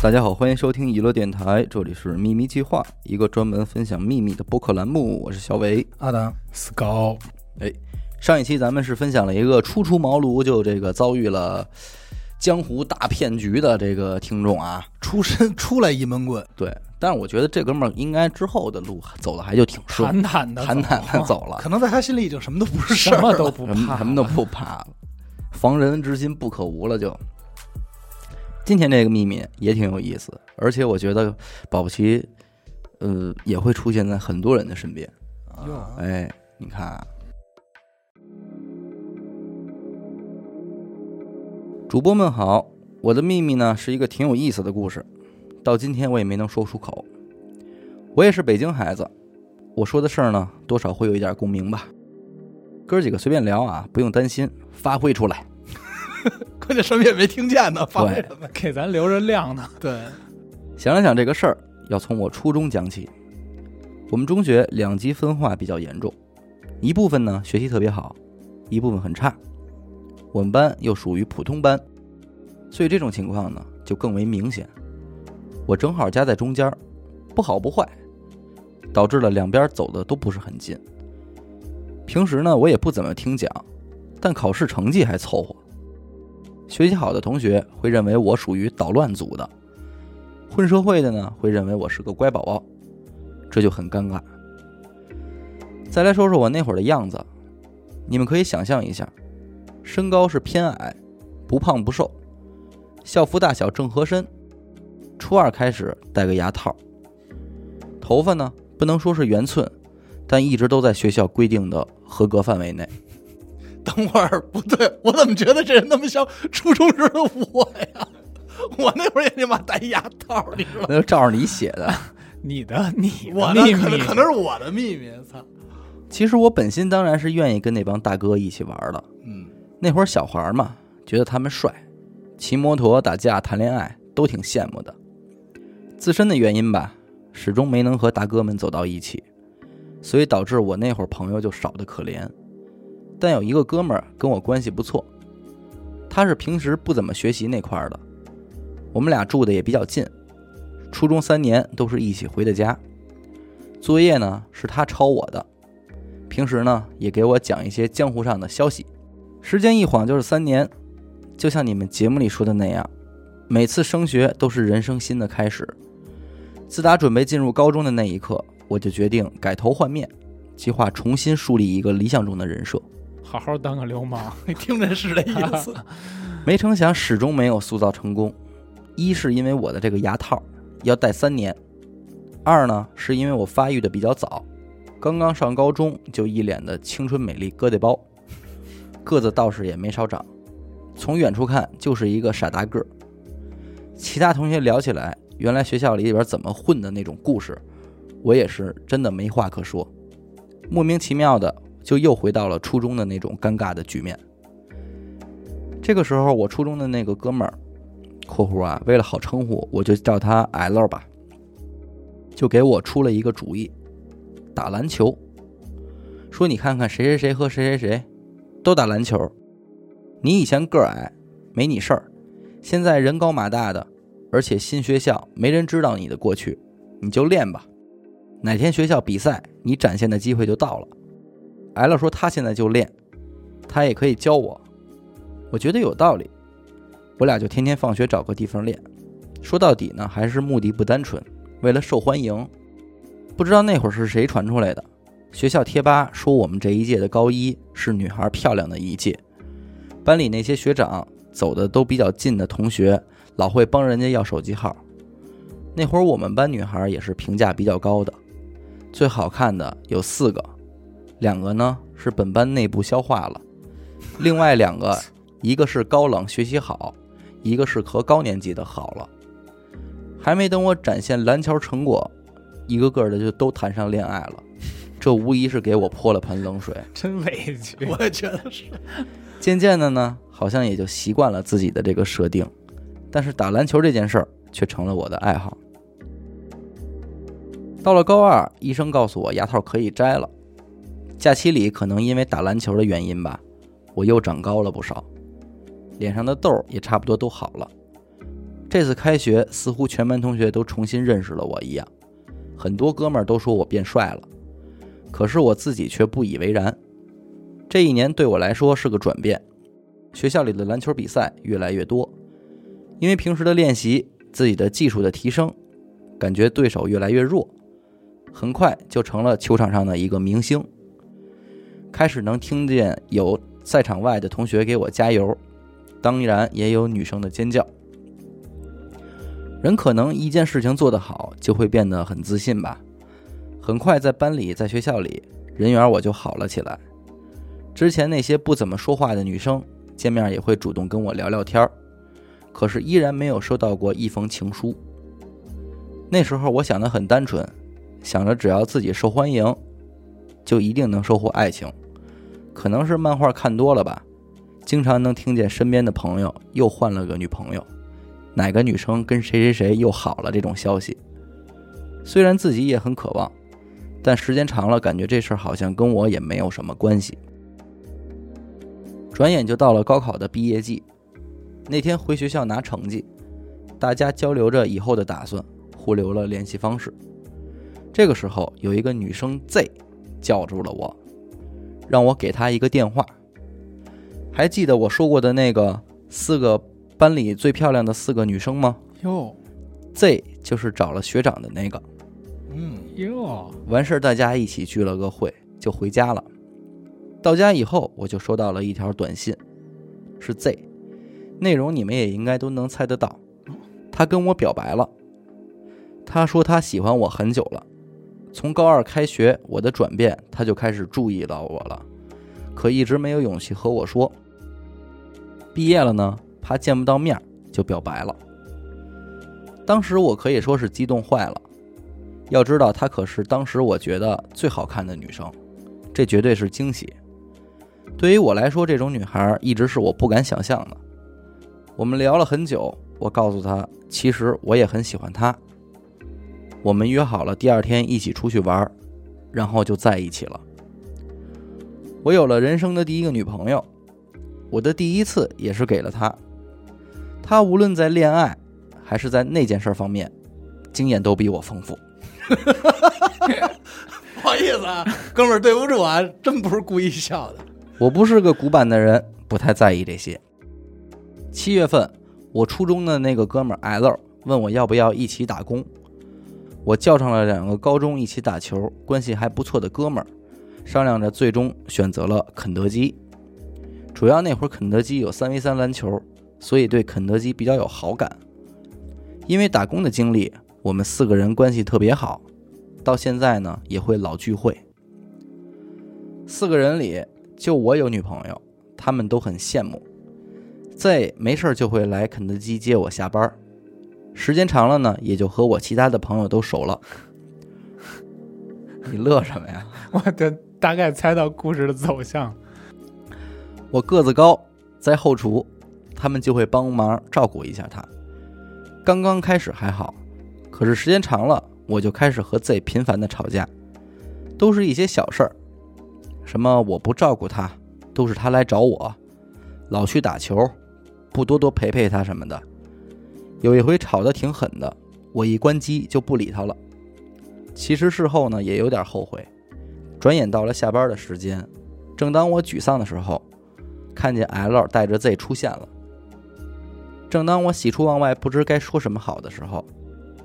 大家好，欢迎收听娱乐电台，这里是秘密计划，一个专门分享秘密的播客栏目。我是小伟。阿达，斯高，哎，上一期咱们是分享了一个初出茅庐就这个遭遇了江湖大骗局的这个听众啊，出身出来一闷棍，对，但是我觉得这哥们儿应该之后的路走的还就挺顺，坦坦的，坦坦的走了，可能在他心里已经什么都不是事儿。什么都不怕，什么都不怕了，防人之心不可无了就。今天这个秘密也挺有意思，而且我觉得保不齐，呃，也会出现在很多人的身边。啊哎，你看啊，主播们好，我的秘密呢是一个挺有意思的故事，到今天我也没能说出口。我也是北京孩子，我说的事儿呢多少会有一点共鸣吧。哥儿几个随便聊啊，不用担心，发挥出来。关键什么也没听见呢，发什么？给咱留着亮呢。对，想了想这个事儿，要从我初中讲起。我们中学两极分化比较严重，一部分呢学习特别好，一部分很差。我们班又属于普通班，所以这种情况呢就更为明显。我正好夹在中间儿，不好不坏，导致了两边走的都不是很近。平时呢我也不怎么听讲，但考试成绩还凑合。学习好的同学会认为我属于捣乱组的，混社会的呢会认为我是个乖宝宝，这就很尴尬。再来说说我那会儿的样子，你们可以想象一下，身高是偏矮，不胖不瘦，校服大小正合身，初二开始戴个牙套，头发呢不能说是圆寸，但一直都在学校规定的合格范围内。等会儿不对，我怎么觉得这人那么像初中时的我呀？我那会儿也他妈戴牙套，你知道吗？那就照着你写的。你的你的我呢秘密可能可能是我的秘密，操！其实我本心当然是愿意跟那帮大哥一起玩的。嗯，那会儿小孩嘛，觉得他们帅，骑摩托、打架、谈恋爱都挺羡慕的。自身的原因吧，始终没能和大哥们走到一起，所以导致我那会儿朋友就少得可怜。但有一个哥们儿跟我关系不错，他是平时不怎么学习那块儿的，我们俩住的也比较近，初中三年都是一起回的家。作业呢是他抄我的，平时呢也给我讲一些江湖上的消息。时间一晃就是三年，就像你们节目里说的那样，每次升学都是人生新的开始。自打准备进入高中的那一刻，我就决定改头换面，计划重新树立一个理想中的人设。好好当个流氓，你 听着是这意思。没成想始终没有塑造成功，一是因为我的这个牙套要戴三年，二呢是因为我发育的比较早，刚刚上高中就一脸的青春美丽疙瘩包，个子倒是也没少长，从远处看就是一个傻大个儿。其他同学聊起来，原来学校里边怎么混的那种故事，我也是真的没话可说，莫名其妙的就又回到了初中的那种尴尬的局面。这个时候，我初中的那个哥们儿（括弧啊）为了好称呼，我就叫他 L 吧，就给我出了一个主意：打篮球。说你看看谁谁谁和谁谁谁都打篮球，你以前个矮，没你事儿，现在人高马大的，而且新学校没人知道你的过去，你就练吧。哪天学校比赛，你展现的机会就到了。L 说他现在就练，他也可以教我。我觉得有道理，我俩就天天放学找个地方练。说到底呢，还是目的不单纯，为了受欢迎。不知道那会儿是谁传出来的，学校贴吧说我们这一届的高一是女孩漂亮的一届，班里那些学长走的都比较近的同学，老会帮人家要手机号。那会儿我们班女孩也是评价比较高的，最好看的有四个，两个呢是本班内部消化了，另外两个。一个是高冷学习好，一个是和高年级的好了。还没等我展现篮球成果，一个个的就都谈上恋爱了。这无疑是给我泼了盆冷水。真委屈。我也觉得是。渐渐的呢，好像也就习惯了自己的这个设定，但是打篮球这件事儿却成了我的爱好。到了高二，医生告诉我牙套可以摘了。假期里可能因为打篮球的原因吧，我又长高了不少。脸上的痘儿也差不多都好了，这次开学，似乎全班同学都重新认识了我一样，很多哥们儿都说我变帅了，可是我自己却不以为然。这一年对我来说是个转变，学校里的篮球比赛越来越多，因为平时的练习，自己的技术的提升，感觉对手越来越弱，很快就成了球场上的一个明星。开始能听见有赛场外的同学给我加油，当然也有女生的尖叫。人可能一件事情做得好，就会变得很自信吧。很快在班里，在学校里，人缘我就好了起来。之前那些不怎么说话的女生，见面也会主动跟我聊聊天儿，可是依然没有收到过一封情书。那时候我想的很单纯，想着只要自己受欢迎，就一定能收获爱情。可能是漫画看多了吧，经常能听见身边的朋友又换了个女朋友，哪个女生跟谁谁谁又好了这种消息。虽然自己也很渴望，但时间长了，感觉这事儿好像跟我也没有什么关系。转眼就到了高考的毕业季，那天回学校拿成绩，大家交流着以后的打算，互留了联系方式。这个时候，有一个女生 Z 叫住了我，让我给他一个电话。还记得我说过的那个四个班里最漂亮的四个女生吗哟？Z 就是找了学长的那个。嗯，哟，完事儿，大家一起聚了个会，就回家了。到家以后，我就收到了一条短信，是 Z，内容你们也应该都能猜得到。他跟我表白了，他说他喜欢我很久了。从高二开学，我的转变，他就开始注意到我了，可一直没有勇气和我说。毕业了呢，怕见不到面，就表白了。当时我可以说是激动坏了。要知道，她可是当时我觉得最好看的女生，这绝对是惊喜。对于我来说，这种女孩一直是我不敢想象的。我们聊了很久，我告诉她，其实我也很喜欢她。我们约好了第二天一起出去玩，然后就在一起了。我有了人生的第一个女朋友，我的第一次也是给了她。她无论在恋爱还是在那件事方面，经验都比我丰富。不好意思啊，哥们儿，对不住啊，真不是故意笑的。我不是个古板的人，不太在意这些。七月份，我初中的那个哥们儿 L 问我要不要一起打工，我叫上了两个高中一起打球、关系还不错的哥们儿，商量着，最终选择了肯德基。主要那会儿肯德基有三 v 三篮球，所以对肯德基比较有好感。因为打工的经历，我们四个人关系特别好，到现在呢也会老聚会。四个人里，就我有女朋友，他们都很羡慕。Z 没事儿就会来肯德基接我下班儿，时间长了呢，也就和我其他的朋友都熟了。你乐什么呀？我的大概猜到故事的走向。我个子高，在后厨，他们就会帮忙照顾一下他。刚刚开始还好，可是时间长了，我就开始和 Z 频繁的吵架，都是一些小事儿，什么我不照顾他，都是他来找我，老去打球，不多多陪陪他什么的。有一回吵得挺狠的，我一关机就不理他了。其实事后呢，也有点后悔。转眼到了下班的时间，正当我沮丧的时候，看见 L 带着 Z 出现了。正当我喜出望外，不知该说什么好的时候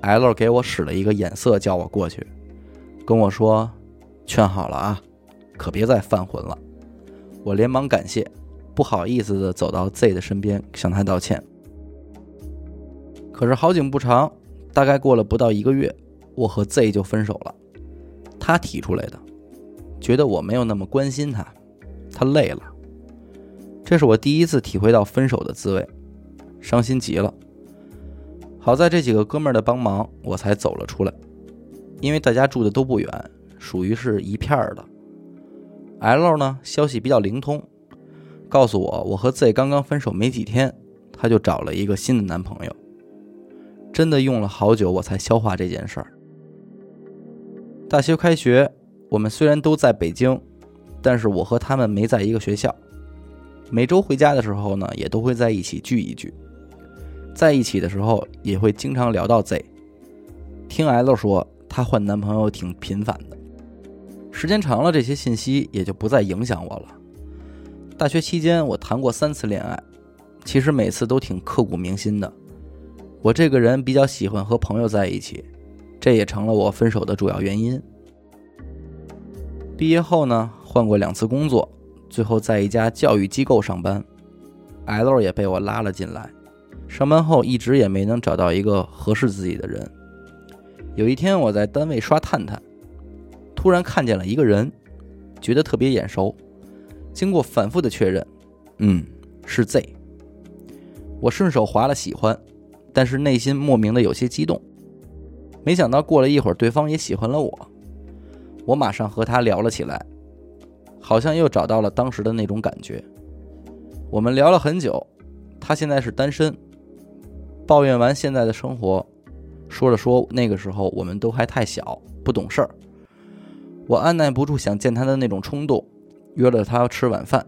，L 给我使了一个眼色，叫我过去，跟我说：“劝好了啊，可别再犯浑了。”我连忙感谢，不好意思的走到 Z 的身边向他道歉。可是好景不长，大概过了不到一个月，我和 Z 就分手了。他提出来的，觉得我没有那么关心他，他累了。这是我第一次体会到分手的滋味，伤心极了。好在这几个哥们儿的帮忙，我才走了出来。因为大家住的都不远，属于是一片儿的。L 呢，消息比较灵通，告诉我我和 Z 刚刚分手没几天，他就找了一个新的男朋友。真的用了好久我才消化这件事儿。大学开学，我们虽然都在北京，但是我和他们没在一个学校。每周回家的时候呢，也都会在一起聚一聚。在一起的时候也会经常聊到 Z。听 L 说，她换男朋友挺频繁的，时间长了，这些信息也就不再影响我了。大学期间，我谈过三次恋爱，其实每次都挺刻骨铭心的。我这个人比较喜欢和朋友在一起，这也成了我分手的主要原因。毕业后呢，换过两次工作，最后在一家教育机构上班，L 也被我拉了进来。上班后一直也没能找到一个合适自己的人。有一天我在单位刷探探，突然看见了一个人，觉得特别眼熟。经过反复的确认，嗯，是 Z。我顺手划了喜欢，但是内心莫名的有些激动。没想到过了一会儿，对方也喜欢了我。我马上和他聊了起来，好像又找到了当时的那种感觉。我们聊了很久，他现在是单身，抱怨完现在的生活，说了说那个时候我们都还太小，不懂事儿。我按耐不住想见他的那种冲动，约了他吃晚饭，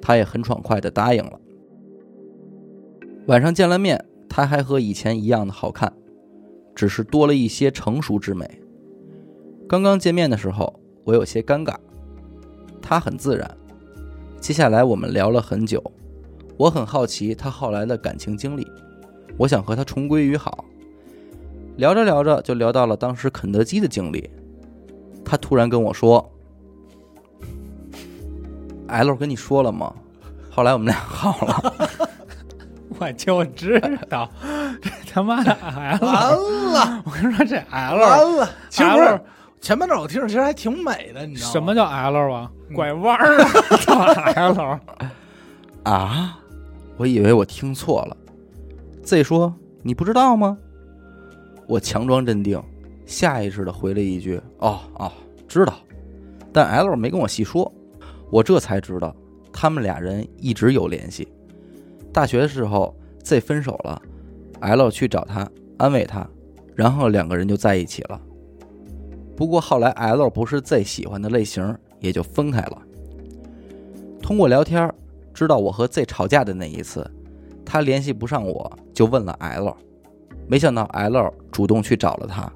他也很爽快的答应了。晚上见了面，他还和以前一样的好看，只是多了一些成熟之美。刚刚见面的时候，我有些尴尬，他很自然。接下来我们聊了很久，我很好奇他后来的感情经历，我想和他重归于好。聊着聊着就聊到了当时肯德基的经历，他突然跟我说：“L 跟你说了吗？后来我们俩好了。我 就知道，这他妈的 L，完了，我跟你说这 L 完了，其实不是 L 前半段我听着其实还挺美的，你知道吗？什么叫 L 啊？拐弯儿啊叫 L，” 啊，我以为我听错了。Z 说：“你不知道吗？”我强装镇定，下意识的回了一句：“哦哦，知道。”但 L 没跟我细说，我这才知道他们俩人一直有联系。大学的时候，Z 分手了，L 去找他安慰他，然后两个人就在一起了。不过后来 L 不是 Z 喜欢的类型，也就分开了。通过聊天知道我和 Z 吵架的那一次，他联系不上我，就问了 L。没想到 L 主动去找了他，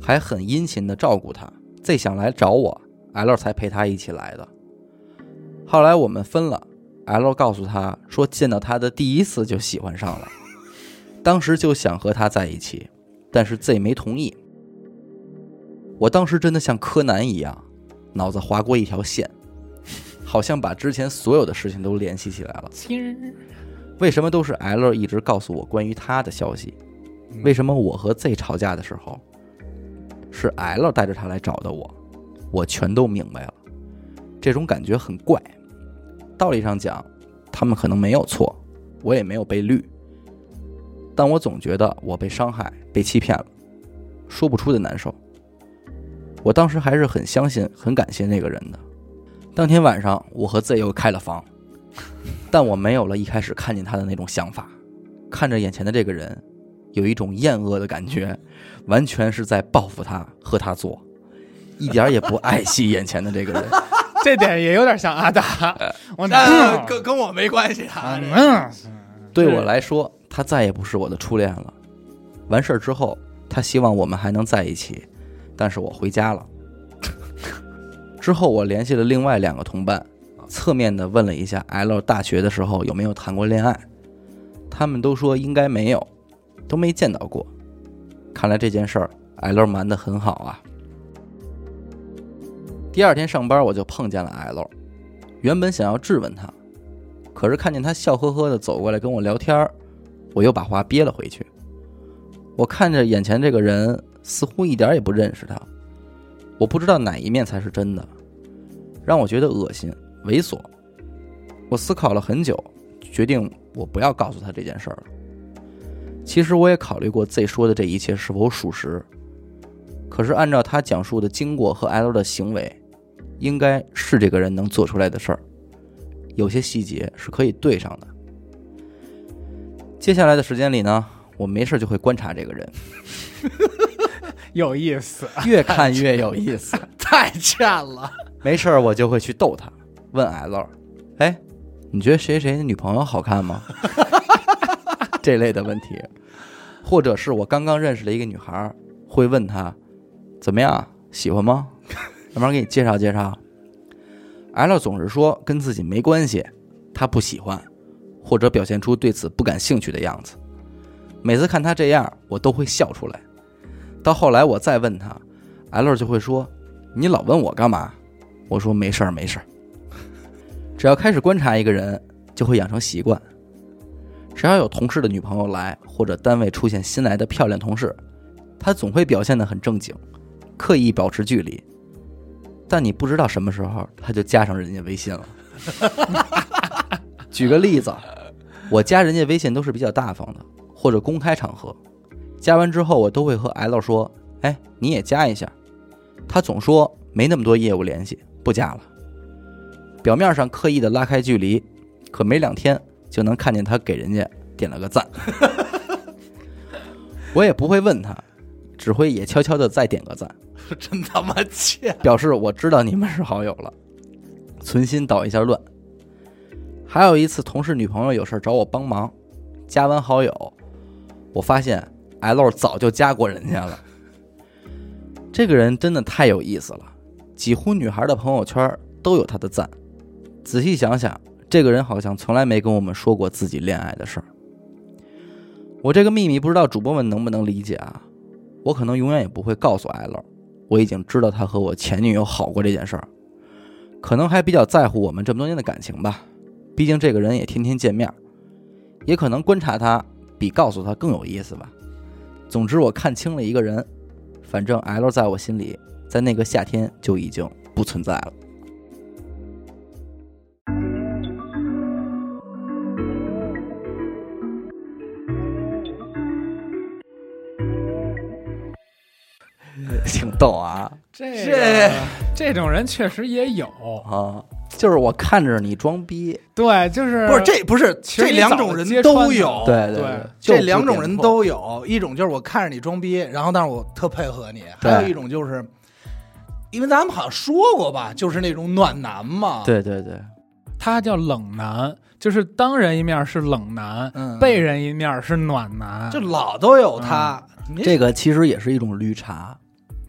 还很殷勤的照顾他。Z 想来找我，L 才陪他一起来的。后来我们分了，L 告诉他说，见到他的第一次就喜欢上了，当时就想和他在一起，但是 Z 没同意。我当时真的像柯南一样，脑子划过一条线，好像把之前所有的事情都联系起来了。为什么都是 L 一直告诉我关于他的消息？为什么我和 Z 吵架的时候，是 L 带着他来找的我？我全都明白了。这种感觉很怪。道理上讲，他们可能没有错，我也没有被绿，但我总觉得我被伤害、被欺骗了，说不出的难受。我当时还是很相信、很感谢那个人的。当天晚上，我和 Z 又开了房，但我没有了一开始看见他的那种想法。看着眼前的这个人，有一种厌恶的感觉，完全是在报复他和他做，一点也不爱惜眼前的这个人。这点也有点像阿达。我呃，跟跟我没关系啊。嗯，对我来说，他再也不是我的初恋了。完事儿之后，他希望我们还能在一起，但是我回家了。之后，我联系了另外两个同伴，侧面的问了一下 L 大学的时候有没有谈过恋爱，他们都说应该没有，都没见到过。看来这件事儿 L 瞒得很好啊。第二天上班，我就碰见了 L，原本想要质问他，可是看见他笑呵呵的走过来跟我聊天儿我又把话憋了回去。我看着眼前这个人，似乎一点也不认识他，我不知道哪一面才是真的，让我觉得恶心、猥琐。我思考了很久，决定我不要告诉他这件事儿了。其实我也考虑过 Z 说的这一切是否属实，可是按照他讲述的经过和 L 的行为，应该是这个人能做出来的事儿。有些细节是可以对上的。接下来的时间里呢，我没事就会观察这个人，有意思。越看越有意思。太欠了。没事儿我就会去逗他，问 L：“ 哎，你觉得谁谁的女朋友好看吗？” 这类的问题，或者是我刚刚认识了一个女孩儿，会问她怎么样，喜欢吗？慢慢给你介绍介绍。L 总是说跟自己没关系，他不喜欢，或者表现出对此不感兴趣的样子。每次看他这样，我都会笑出来。到后来我再问他，L 就会说：“你老问我干嘛？”我说：“没事儿，没事儿。”只要开始观察一个人，就会养成习惯。只要有同事的女朋友来，或者单位出现新来的漂亮同事，他总会表现得很正经，刻意保持距离。但你不知道什么时候他就加上人家微信了。举个例子，我加人家微信都是比较大方的，或者公开场合。加完之后，我都会和 L 说：“哎，你也加一下。”他总说没那么多业务联系，不加了。表面上刻意的拉开距离，可没两天就能看见他给人家点了个赞。我也不会问他，只会也悄悄的再点个赞，真他妈欠！表示我知道你们是好友了，存心捣一下乱。还有一次，同事女朋友有事找我帮忙，加完好友，我发现 L 早就加过人家了。这个人真的太有意思了，几乎女孩的朋友圈都有他的赞。仔细想想，这个人好像从来没跟我们说过自己恋爱的事儿。我这个秘密不知道主播们能不能理解啊？我可能永远也不会告诉 L，我已经知道他和我前女友好过这件事儿，可能还比较在乎我们这么多年的感情吧。毕竟这个人也天天见面，也可能观察他比告诉他更有意思吧。总之，我看清了一个人，反正 L 在我心里，在那个夏天就已经不存在了。挺逗啊这这个 这种人确实也有，啊！就是我看着你装逼，对，就是不是这不是其实这两种人都有了，对对就这两种人都有，一种就是我看着你装逼，然后但是我特配合你；还有一种就是，因为咱们好像说过吧，就是那种暖男嘛。，对对对，他叫冷男，就是当人一面是冷男，嗯，背人一面是暖男，就老都有他。你这个其实也是一种绿茶，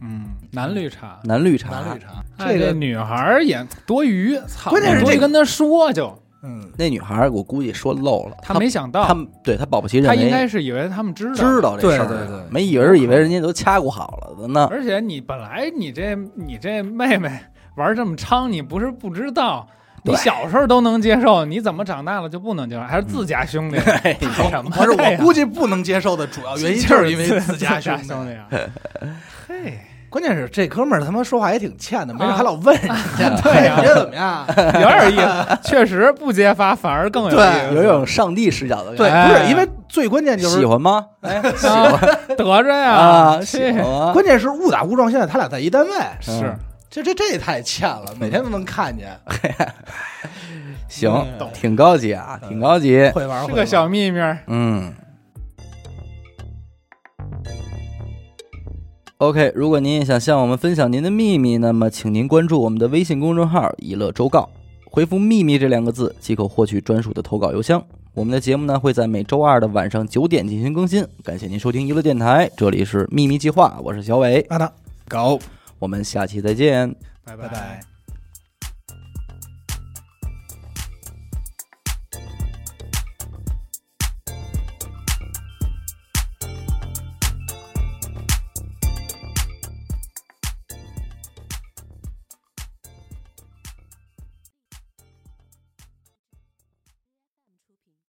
嗯，男绿茶。男绿茶，男绿茶，哎这个女孩儿也多余，操！关键是这个多余跟他说就，嗯，那女孩儿我估计说漏了，她没想到，他们对她保不齐认为他应该是以为他们知道，知道这事儿，对对对没以为以为人家都掐过好了的呢。而且你本来你这你这妹妹玩这么猖，你不是不知道，你小时候都能接受，你怎么长大了就不能接受？还是自家兄弟？不是我估计不能接受的主要原因就是因为自家兄弟。兄弟啊。嘿，关键是这哥们儿他妈说话也挺欠的，没事还老问人家，对呀你这怎么样？有点意思，确实不揭发反而更有意思。有一种上帝视角的对，感觉，不是因为最关键就是喜欢吗？哎，喜啊欢 得着呀啊，喜欢啊。关键是误打误撞，现在他俩在一单位，是这这这也太欠了，每天都能看见，行嗯，挺高级啊，挺高级。会玩会玩是个小秘密。嗯。OK，如果您也想向我们分享您的秘密，那么请您关注我们的微信公众号“一乐周告”，回复“秘密”这两个字即可获取专属的投稿邮箱。我们的节目呢会在每周二的晚上九点进行更新。感谢您收听娱乐电台，这里是秘密计划，我是小伟，阿达狗，我们下期再见。拜拜拜。